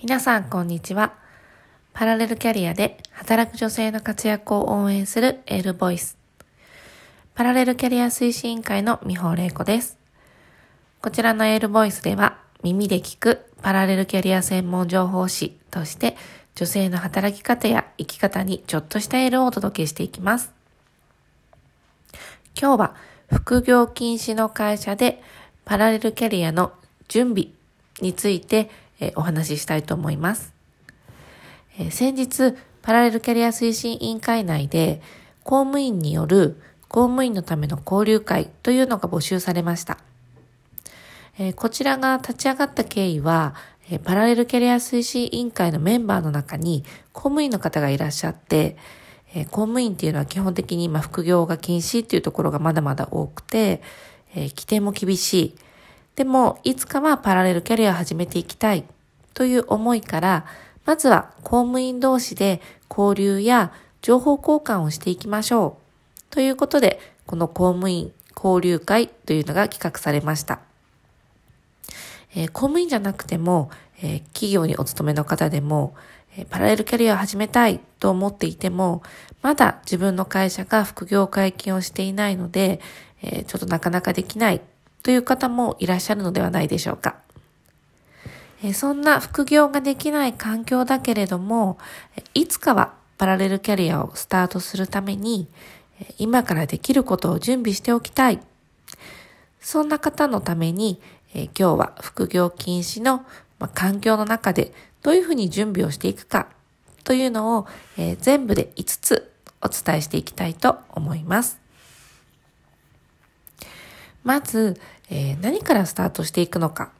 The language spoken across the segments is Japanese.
皆さん、こんにちは。パラレルキャリアで働く女性の活躍を応援するエールボイス。パラレルキャリア推進委員会の美穂玲子です。こちらのエールボイスでは、耳で聞くパラレルキャリア専門情報誌として、女性の働き方や生き方にちょっとしたエールをお届けしていきます。今日は、副業禁止の会社でパラレルキャリアの準備についてえお話ししたいと思います。え先日、パラレルキャリア推進委員会内で公務員による公務員のための交流会というのが募集されました。えこちらが立ち上がった経緯は、えパラレルキャリア推進委員会のメンバーの中に公務員の方がいらっしゃって、え公務員っていうのは基本的に今副業が禁止っていうところがまだまだ多くて、えー、規定も厳しい。でも、いつかはパラレルキャリアを始めていきたいという思いから、まずは公務員同士で交流や情報交換をしていきましょう。ということで、この公務員交流会というのが企画されました。えー、公務員じゃなくても、えー、企業にお勤めの方でも、えー、パラレルキャリアを始めたいと思っていても、まだ自分の会社が副業解禁をしていないので、えちょっとなかなかできないという方もいらっしゃるのではないでしょうか。そんな副業ができない環境だけれども、いつかはパラレルキャリアをスタートするために、今からできることを準備しておきたい。そんな方のために、今日は副業禁止の、環境の中でどういうふうに準備をしていくかというのを、全部で5つお伝えしていきたいと思います。まず、えー、何からスタートしていくのか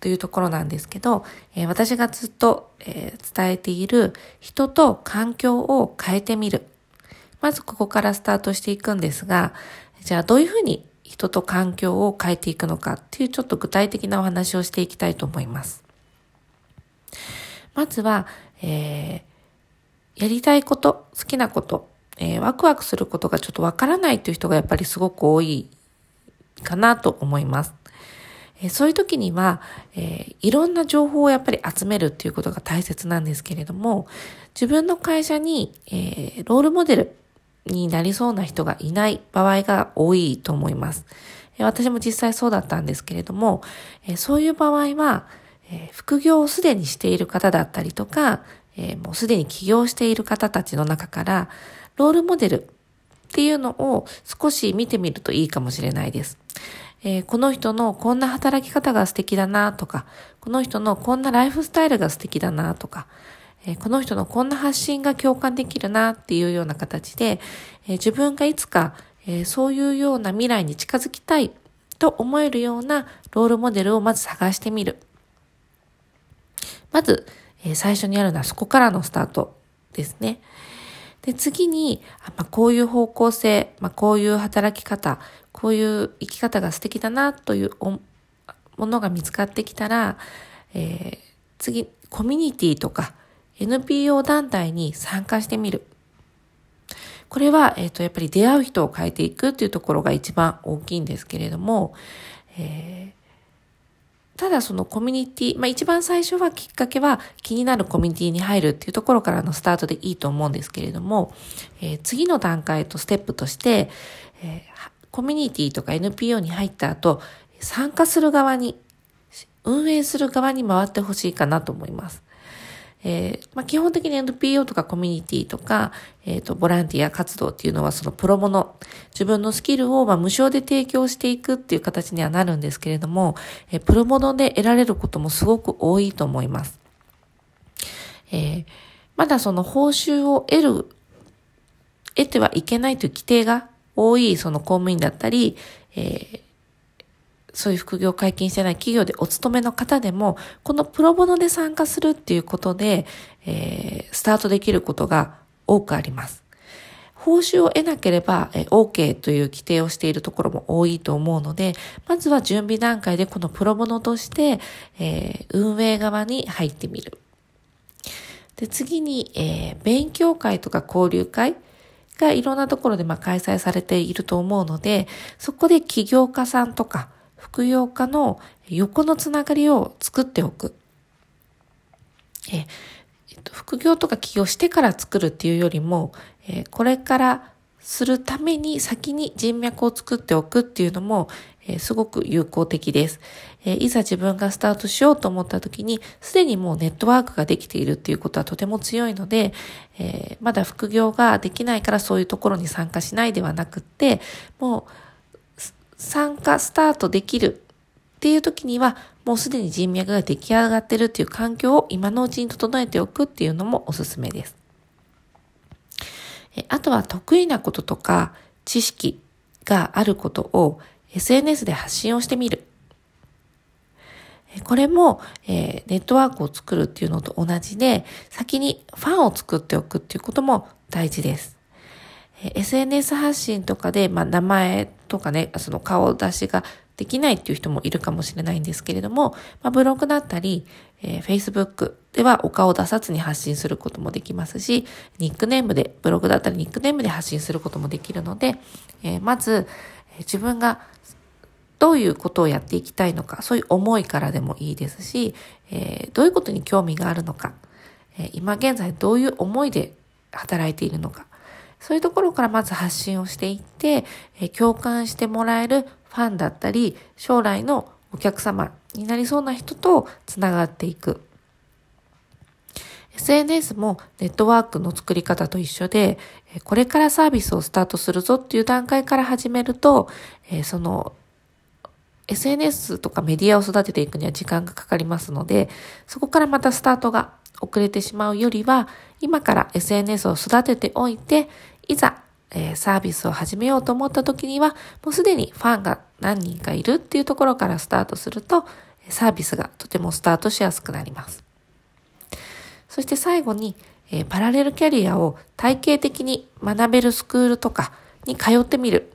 というところなんですけど、えー、私がずっと、えー、伝えている人と環境を変えてみる。まずここからスタートしていくんですが、じゃあどういうふうに人と環境を変えていくのかっていうちょっと具体的なお話をしていきたいと思います。まずは、えー、やりたいこと、好きなこと、えー、ワクワクすることがちょっとわからないという人がやっぱりすごく多いかなと思います。そういう時には、えー、いろんな情報をやっぱり集めるっていうことが大切なんですけれども、自分の会社に、えー、ロールモデルになりそうな人がいない場合が多いと思います。私も実際そうだったんですけれども、えそういう場合は、え副業をすでにしている方だったりとか、えもうすでに起業している方たちの中から、ロールモデルっていうのを少し見てみるといいかもしれないです。えー、この人のこんな働き方が素敵だなとか、この人のこんなライフスタイルが素敵だなとか、えー、この人のこんな発信が共感できるなっていうような形で、えー、自分がいつか、えそういうような未来に近づきたいと思えるようなロールモデルをまず探してみる。まず、え最初にあるのはそこからのスタートですね。で、次に、まあ、こういう方向性、まあ、こういう働き方、こういう生き方が素敵だなというものが見つかってきたら、えー、次、コミュニティとか NPO 団体に参加してみる。これは、えっ、ー、と、やっぱり出会う人を変えていくっていうところが一番大きいんですけれども、えーただそのコミュニティ、まあ一番最初はきっかけは気になるコミュニティに入るっていうところからのスタートでいいと思うんですけれども、えー、次の段階とステップとして、えー、コミュニティとか NPO に入った後、参加する側に、運営する側に回ってほしいかなと思います。えー、まあ、基本的に NPO とかコミュニティとか、えっ、ー、と、ボランティア活動っていうのはそのプロモノ、自分のスキルをまあ無償で提供していくっていう形にはなるんですけれども、えー、プロモノで得られることもすごく多いと思います。えまだその報酬を得る、得てはいけないという規定が多いその公務員だったり、えそういう副業解禁してない企業でお勤めの方でも、このプロボノで参加するっていうことで、えー、スタートできることが多くあります。報酬を得なければ、えー、OK という規定をしているところも多いと思うので、まずは準備段階でこのプロボノとして、えー、運営側に入ってみる。で、次に、えー、勉強会とか交流会がいろんなところでまあ開催されていると思うので、そこで起業家さんとか、副業家の横のつながりを作っておく。ええっと、副業とか起業してから作るっていうよりも、え、これからするために先に人脈を作っておくっていうのも、え、すごく有効的です、え、いざ自分がスタートしようと思った時に、すでにもうネットワークができているっていうことはとても強いので、え、まだ副業ができないからそういうところに参加しないではなくって、もう参加スタートできるっていう時には、もうすでに人脈が出来上がってるっていう環境を今のうちに整えておくっていうのもおすすめです。あとは得意なこととか知識があることを SNS で発信をしてみる。これも、え、ネットワークを作るっていうのと同じで、先にファンを作っておくっていうことも大事です。SNS 発信とかで、まあ、名前とかね、その顔出しができないっていう人もいるかもしれないんですけれども、まあ、ブログだったり、えー、Facebook ではお顔を出さずに発信することもできますし、ニックネームで、ブログだったりニックネームで発信することもできるので、えー、まず、自分がどういうことをやっていきたいのか、そういう思いからでもいいですし、えー、どういうことに興味があるのか、えー、今現在どういう思いで働いているのか、そういうところからまず発信をしていって、え、共感してもらえるファンだったり、将来のお客様になりそうな人とつながっていく。SNS もネットワークの作り方と一緒で、これからサービスをスタートするぞっていう段階から始めると、その SNS とかメディアを育てていくには時間がかかりますので、そこからまたスタートが遅れてしまうよりは、今から SNS を育てておいて、いざ、えー、サービスを始めようと思った時には、もうすでにファンが何人かいるっていうところからスタートすると、サービスがとてもスタートしやすくなります。そして最後に、えー、パラレルキャリアを体系的に学べるスクールとかに通ってみる。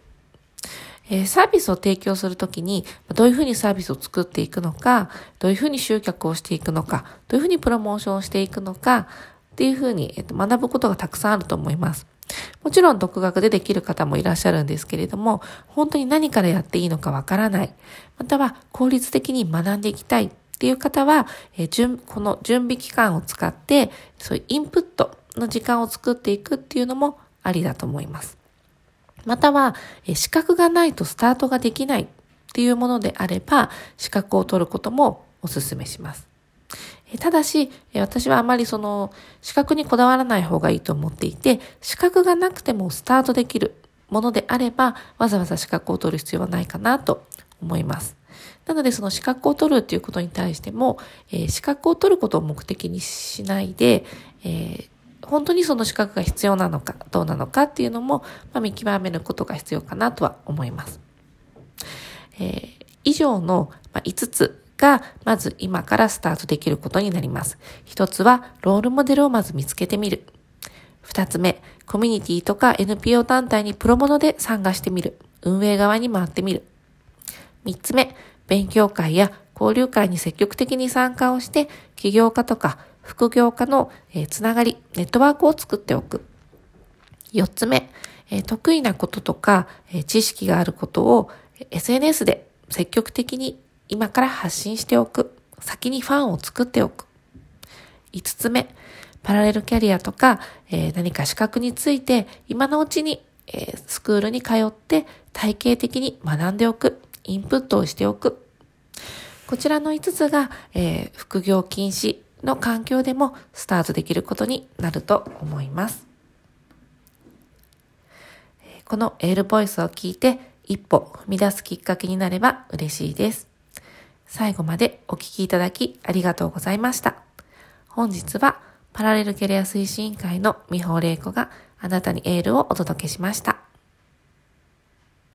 え、サービスを提供するときに、どういうふうにサービスを作っていくのか、どういうふうに集客をしていくのか、どういうふうにプロモーションをしていくのか、っていうふうに、えー、と学ぶことがたくさんあると思います。もちろん独学でできる方もいらっしゃるんですけれども、本当に何からやっていいのかわからない。または効率的に学んでいきたいっていう方は、えー、この準備期間を使って、そういうインプットの時間を作っていくっていうのもありだと思います。または、資格がないとスタートができないっていうものであれば、資格を取ることもお勧めします。ただし、私はあまりその資格にこだわらない方がいいと思っていて、資格がなくてもスタートできるものであれば、わざわざ資格を取る必要はないかなと思います。なのでその資格を取るっていうことに対しても、え、資格を取ることを目的にしないで、えー、本当にその資格が必要なのかどうなのかっていうのも、まあ、見極めることが必要かなとは思います。えー、以上の5つが、まず今からスタートできることになります。一つは、ロールモデルをまず見つけてみる。二つ目、コミュニティとか NPO 団体にプロモノで参加してみる。運営側に回ってみる。三つ目、勉強会や交流会に積極的に参加をして、起業家とか副業家の、えつながり、ネットワークを作っておく。四つ目、え得意なこととか、え知識があることを SNS で積極的に今から発信しておく。先にファンを作っておく。五つ目、パラレルキャリアとか、え、何か資格について今のうちに、え、スクールに通って体系的に学んでおく。インプットをしておく。こちらの5つが、えー、副業禁止の環境でもスタートできることになると思います。このエールボイスを聞いて一歩踏み出すきっかけになれば嬉しいです。最後までお聞きいただきありがとうございました。本日はパラレルキャリア推進会の美穂玲子があなたにエールをお届けしました。